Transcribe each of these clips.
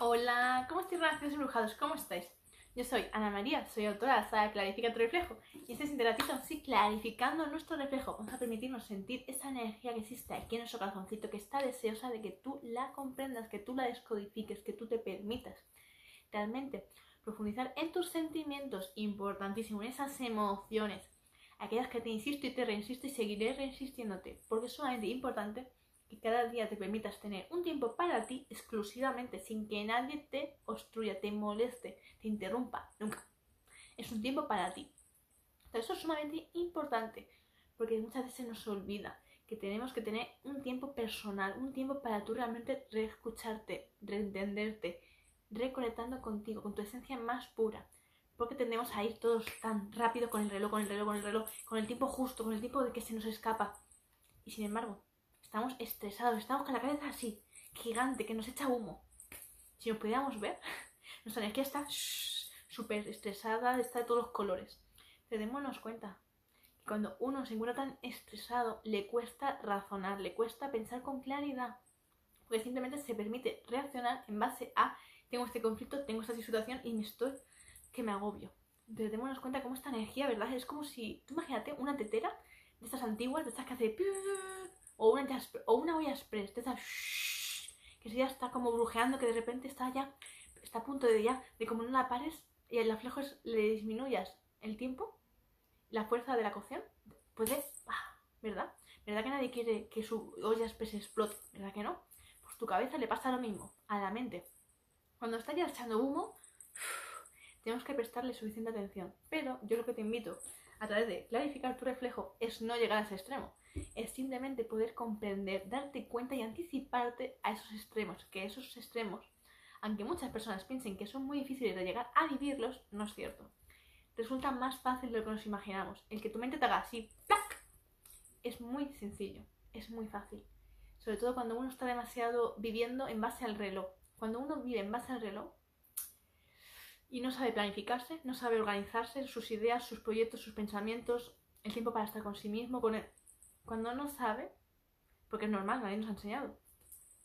Hola, ¿cómo estáis relacionados embrujados? ¿Cómo estáis? Yo soy Ana María, soy autora de Clarifica tu reflejo y este es sí, clarificando nuestro reflejo. Vamos a permitirnos sentir esa energía que existe aquí en nuestro corazoncito, que está deseosa de que tú la comprendas, que tú la descodifiques, que tú te permitas realmente profundizar en tus sentimientos, importantísimo, en esas emociones, aquellas que te insisto y te reinsisto y seguiré reinsistiéndote, porque es sumamente importante que cada día te permitas tener un tiempo para ti exclusivamente, sin que nadie te obstruya, te moleste, te interrumpa, nunca. Es un tiempo para ti. eso es sumamente importante, porque muchas veces se nos olvida que tenemos que tener un tiempo personal, un tiempo para tú realmente reescucharte, reentenderte, reconectando contigo, con tu esencia más pura. Porque tendemos a ir todos tan rápido con el reloj, con el reloj, con el reloj, con el tiempo justo, con el tiempo de que se nos escapa. Y sin embargo, estamos estresados, estamos con la cabeza así, gigante, que nos echa humo. Si nos pudiéramos ver, nuestra energía está súper estresada, está de todos los colores. Pero démonos cuenta que cuando uno se encuentra tan estresado, le cuesta razonar, le cuesta pensar con claridad. Porque simplemente se permite reaccionar en base a tengo este conflicto, tengo esta situación y me estoy que me agobio. Entonces démonos cuenta cómo esta energía, ¿verdad? Es como si, tú imagínate una tetera de estas antiguas, de estas que hace o una, o una olla express, de estas que ya está como brujeando, que de repente está ya, está a punto de ya, de como no la pares y el aflejo le disminuyas el tiempo, la fuerza de la cocción, puede, ¿verdad? ¿Verdad que nadie quiere que su olla express explote? ¿Verdad que no? Pues tu cabeza le pasa lo mismo, a la mente. Cuando está ya echando humo, tenemos que prestarle suficiente atención. Pero yo lo que te invito a través de clarificar tu reflejo es no llegar a ese extremo. Es simplemente poder comprender, darte cuenta y anticiparte a esos extremos. Que esos extremos, aunque muchas personas piensen que son muy difíciles de llegar a vivirlos, no es cierto. Resulta más fácil de lo que nos imaginamos. El que tu mente te haga así, ¡plac! Es muy sencillo, es muy fácil. Sobre todo cuando uno está demasiado viviendo en base al reloj cuando uno vive en base al reloj y no sabe planificarse, no sabe organizarse, sus ideas, sus proyectos, sus pensamientos, el tiempo para estar con sí mismo, con cuando no sabe, porque es normal, nadie nos ha enseñado,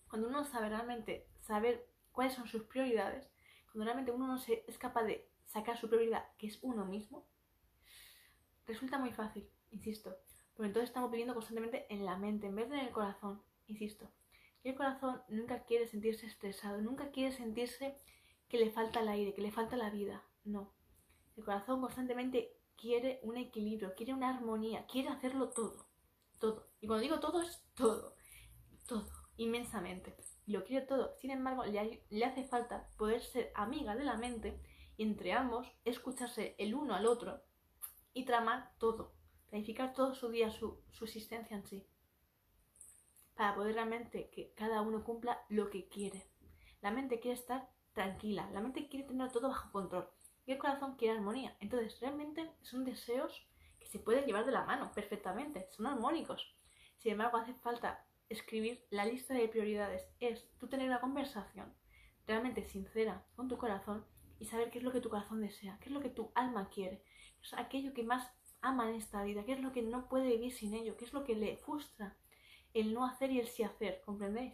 cuando uno sabe realmente saber cuáles son sus prioridades, cuando realmente uno no se, es capaz de sacar su prioridad, que es uno mismo, resulta muy fácil, insisto, porque entonces estamos viviendo constantemente en la mente en vez de en el corazón, insisto. Y el corazón nunca quiere sentirse estresado, nunca quiere sentirse que le falta el aire, que le falta la vida. No. El corazón constantemente quiere un equilibrio, quiere una armonía, quiere hacerlo todo. Todo. Y cuando digo todo es todo. Todo. Inmensamente. Y lo quiere todo. Sin embargo, le, le hace falta poder ser amiga de la mente y entre ambos escucharse el uno al otro y tramar todo. Planificar todo su día, su, su existencia en sí para poder realmente que cada uno cumpla lo que quiere. La mente quiere estar tranquila, la mente quiere tener todo bajo control y el corazón quiere armonía. Entonces, realmente son deseos que se pueden llevar de la mano perfectamente, son armónicos. Sin embargo, hace falta escribir la lista de prioridades. Es tú tener una conversación realmente sincera con tu corazón y saber qué es lo que tu corazón desea, qué es lo que tu alma quiere, qué es aquello que más ama en esta vida, qué es lo que no puede vivir sin ello, qué es lo que le frustra, el no hacer y el sí hacer, ¿comprendéis?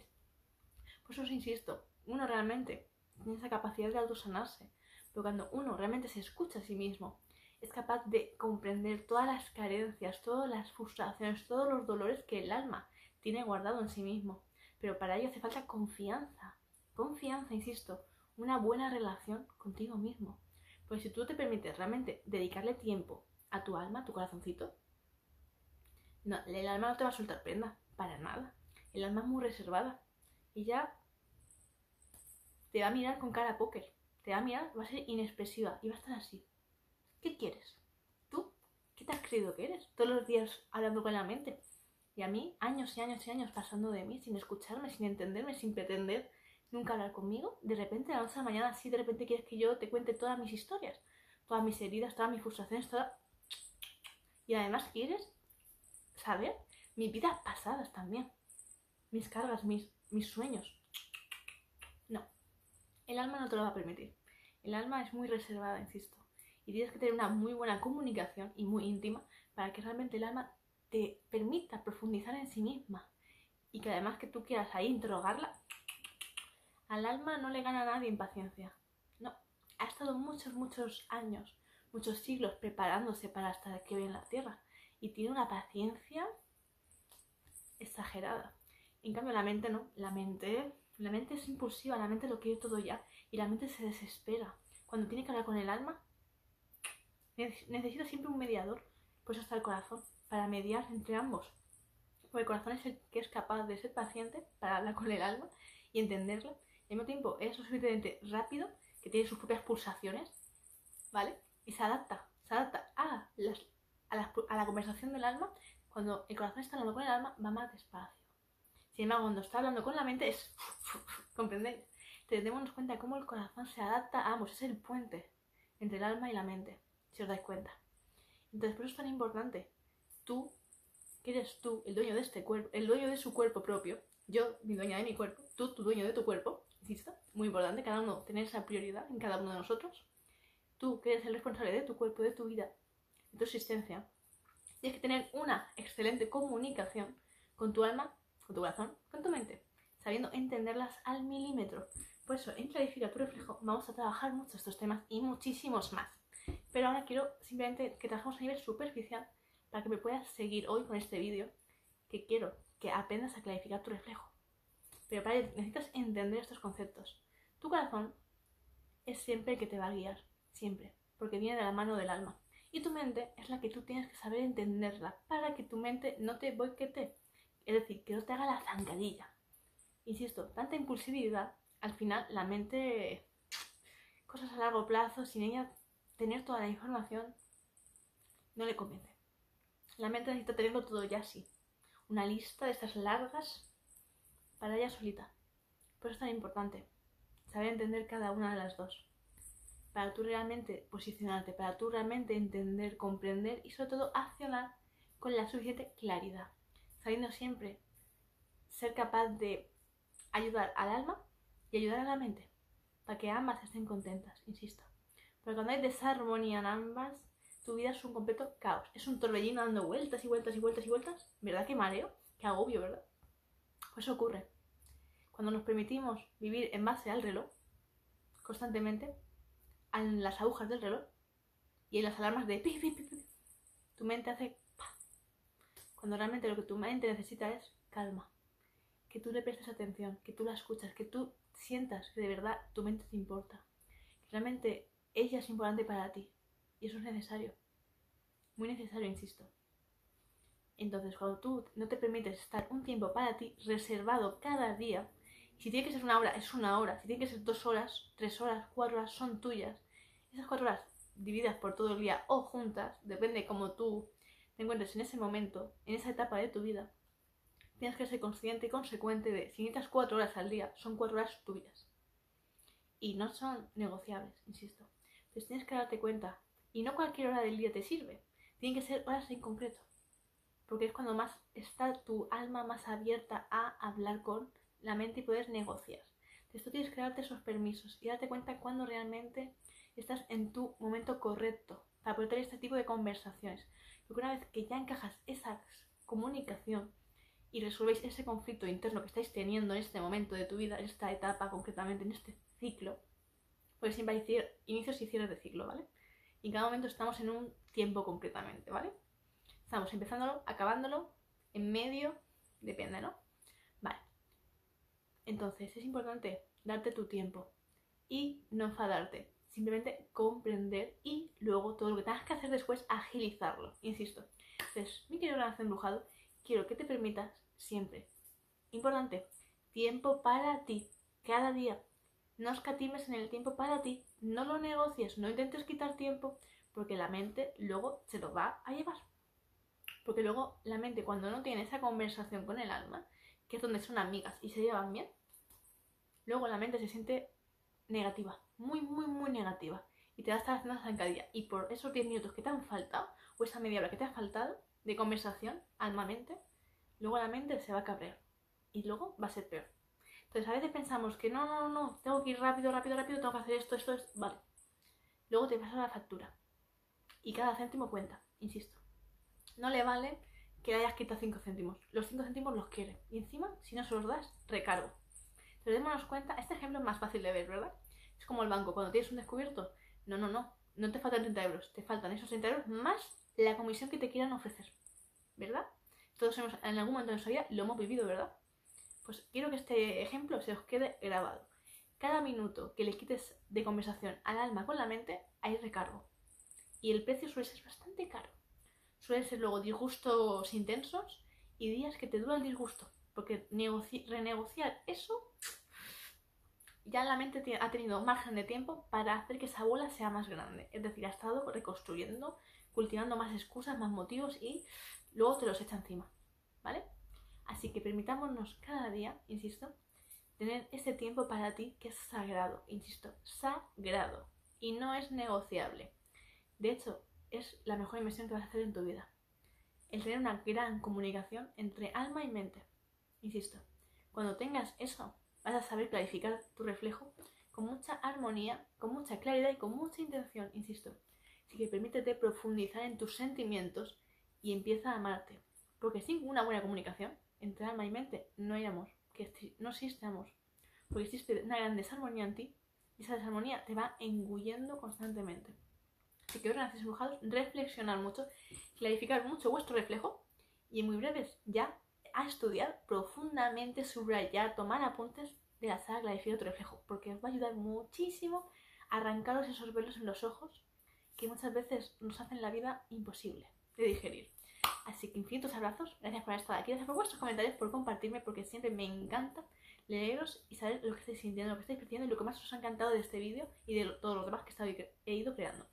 Por eso os insisto, uno realmente tiene esa capacidad de autosanarse, pero cuando uno realmente se escucha a sí mismo, es capaz de comprender todas las carencias, todas las frustraciones, todos los dolores que el alma tiene guardado en sí mismo. Pero para ello hace falta confianza, confianza, insisto, una buena relación contigo mismo. Pues si tú te permites realmente dedicarle tiempo a tu alma, a tu corazoncito, no, el alma no te va a soltar prenda para nada. El alma es muy reservada. Y ya te va a mirar con cara a póker. Te va a mirar, va a ser inexpresiva y va a estar así. ¿Qué quieres? ¿Tú? ¿Qué te has creído que eres? Todos los días hablando con la mente. Y a mí, años y años y años pasando de mí, sin escucharme, sin entenderme, sin pretender nunca hablar conmigo. De repente, a la noche de la mañana, así de repente quieres que yo te cuente todas mis historias, todas mis heridas, todas mis frustraciones, todas... Y además quieres saber mis vidas pasadas también, mis cargas, mis, mis sueños. El alma no te lo va a permitir. El alma es muy reservada, insisto. Y tienes que tener una muy buena comunicación y muy íntima para que realmente el alma te permita profundizar en sí misma. Y que además que tú quieras ahí interrogarla, Al alma no le gana a nadie impaciencia. No, ha estado muchos, muchos años, muchos siglos preparándose para estar aquí en la Tierra. Y tiene una paciencia exagerada. En cambio, la mente no. La mente, la mente es impulsiva, la mente lo quiere todo ya. Y la mente se desespera. Cuando tiene que hablar con el alma, necesita siempre un mediador. Pues está el corazón, para mediar entre ambos. Porque el corazón es el que es capaz de ser paciente para hablar con el alma y entenderlo. Y al mismo tiempo es suficientemente rápido que tiene sus propias pulsaciones, ¿vale? Y se adapta, se adapta a, a, la, conversación del alma. Cuando el corazón está hablando con el alma, va más despacio. Sin embargo, cuando está hablando con la mente es... ¿Comprendéis? Tenemos cuenta de cómo el corazón se adapta a ambos, es el puente entre el alma y la mente, si os dais cuenta. Entonces, por eso es tan importante. Tú, que eres tú, el dueño de este cuerpo, el dueño de su cuerpo propio, yo, mi dueña de mi cuerpo, tú, tu dueño de tu cuerpo, insisto, muy importante, cada uno tener esa prioridad en cada uno de nosotros. Tú, que eres el responsable de tu cuerpo, de tu vida, de tu existencia, tienes que tener una excelente comunicación con tu alma, con tu corazón, con tu mente, sabiendo entenderlas al milímetro. Por eso, en Clarifica tu reflejo vamos a trabajar mucho estos temas y muchísimos más. Pero ahora quiero simplemente que trabajemos a nivel superficial para que me puedas seguir hoy con este vídeo, que quiero que aprendas a clarificar tu reflejo. Pero para ello necesitas entender estos conceptos. Tu corazón es siempre el que te va a guiar, siempre, porque viene de la mano del alma. Y tu mente es la que tú tienes que saber entenderla para que tu mente no te boiquete, es decir, que no te haga la zancadilla. Insisto, tanta impulsividad, al final la mente, cosas a largo plazo, sin ella tener toda la información, no le convence. La mente necesita tenerlo todo ya así. Una lista de estas largas para ella solita. Por eso es tan importante saber entender cada una de las dos. Para tú realmente posicionarte, para tú realmente entender, comprender y sobre todo accionar con la suficiente claridad. Sabiendo siempre ser capaz de ayudar al alma y ayudar a la mente. Para que ambas estén contentas, insisto. Porque cuando hay desarmonía en ambas, tu vida es un completo caos. Es un torbellino dando vueltas y vueltas y vueltas y vueltas. ¿Verdad que mareo? Qué agobio, ¿verdad? Pues eso ocurre. Cuando nos permitimos vivir en base al reloj, constantemente, en las agujas del reloj y en las alarmas de pi, pi, pi, tu mente hace cuando realmente lo que tu mente necesita es calma, que tú le prestes atención, que tú la escuchas, que tú sientas que de verdad tu mente te importa, que realmente ella es importante para ti. Y eso es necesario, muy necesario, insisto. Entonces, cuando tú no te permites estar un tiempo para ti reservado cada día, si tiene que ser una hora, es una hora, si tiene que ser dos horas, tres horas, cuatro horas, son tuyas. Esas cuatro horas divididas por todo el día o juntas, depende como tú te encuentres en ese momento, en esa etapa de tu vida, tienes que ser consciente y consecuente de si necesitas cuatro horas al día, son cuatro horas tuyas. Y no son negociables, insisto. Entonces tienes que darte cuenta. Y no cualquier hora del día te sirve. Tienen que ser horas en concreto porque es cuando más está tu alma más abierta a hablar con la mente y poder negociar. Entonces tú tienes que darte esos permisos y darte cuenta cuando realmente estás en tu momento correcto para poder tener este tipo de conversaciones. Porque una vez que ya encajas esa comunicación y resolvéis ese conflicto interno que estáis teniendo en este momento de tu vida, en esta etapa concretamente, en este ciclo, pues siempre hay inicios y cierres de ciclo, ¿vale? Y en cada momento estamos en un tiempo concretamente, ¿vale? Estamos empezándolo, acabándolo, en medio, depende, ¿no? Vale. Entonces es importante darte tu tiempo y no enfadarte. Simplemente comprender y luego todo lo que tengas que hacer después, agilizarlo. Insisto. Entonces, mi querido gran embrujado, quiero que te permitas siempre. Importante, tiempo para ti, cada día. No escatimes en el tiempo para ti, no lo negocies, no intentes quitar tiempo, porque la mente luego se lo va a llevar. Porque luego la mente cuando no tiene esa conversación con el alma, que es donde son amigas y se llevan bien, luego la mente se siente negativa, muy, muy, muy negativa. Y te va a estar haciendo zancadilla. Y por esos 10 minutos que te han faltado, o esa media hora que te ha faltado de conversación, alma-mente, luego la mente se va a cabrear. Y luego va a ser peor. Entonces a veces pensamos que no, no, no, tengo que ir rápido, rápido, rápido, tengo que hacer esto, esto, esto. Vale. Luego te pasa la factura. Y cada céntimo cuenta, insisto. No le vale que le hayas quitado 5 céntimos. Los 5 céntimos los quiere. Y encima, si no se los das, recargo. Pero démonos cuenta, este ejemplo es más fácil de ver, ¿verdad? Es como el banco, cuando tienes un descubierto, no, no, no, no te faltan 30 euros, te faltan esos 30 euros más la comisión que te quieran ofrecer, ¿verdad? Todos hemos, en algún momento de nuestra vida lo hemos vivido, ¿verdad? Pues quiero que este ejemplo se os quede grabado. Cada minuto que le quites de conversación al alma con la mente, hay recargo. Y el precio suele ser bastante caro. Suelen ser luego disgustos intensos y días que te dura el disgusto. Porque renegociar eso ya la mente ha tenido margen de tiempo para hacer que esa bola sea más grande. Es decir, ha estado reconstruyendo, cultivando más excusas, más motivos y luego te los echa encima. ¿Vale? Así que permitámonos cada día, insisto, tener ese tiempo para ti que es sagrado, insisto, sagrado y no es negociable. De hecho, es la mejor inversión que vas a hacer en tu vida. El tener una gran comunicación entre alma y mente. Insisto, cuando tengas eso, vas a saber clarificar tu reflejo con mucha armonía, con mucha claridad y con mucha intención, insisto. Así que permítete profundizar en tus sentimientos y empieza a amarte. Porque sin una buena comunicación entre alma y mente no hay amor, que no existe amor. Porque existe una gran desarmonía en ti y esa desarmonía te va engullendo constantemente. Así que ahora, embrujados, reflexionar mucho, clarificar mucho vuestro reflejo y en muy breves ya a estudiar profundamente, subrayar, tomar apuntes de la saga Clarifica tu reflejo, porque os va a ayudar muchísimo a arrancaros esos velos en los ojos que muchas veces nos hacen la vida imposible de digerir. Así que infinitos abrazos, gracias por estar aquí, gracias por vuestros comentarios, por compartirme, porque siempre me encanta leeros y saber lo que estáis sintiendo, lo que estáis percibiendo y lo que más os ha encantado de este vídeo y de todos los demás que he ido creando.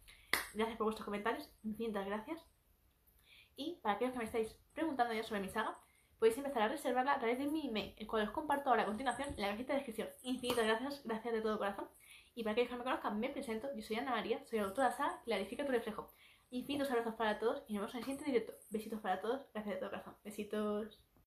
Gracias por vuestros comentarios, infinitas gracias. Y para aquellos que me estáis preguntando ya sobre mi saga, podéis empezar a reservarla a través de mi email, el cual os comparto ahora a continuación en la cajita de descripción. Infinitas gracias, gracias de todo corazón. Y para aquellos que no me conozcan, me presento, yo soy Ana María, soy la saga Clarifica tu reflejo. Infinitos abrazos para todos y nos vemos en el siguiente directo. Besitos para todos, gracias de todo corazón. Besitos.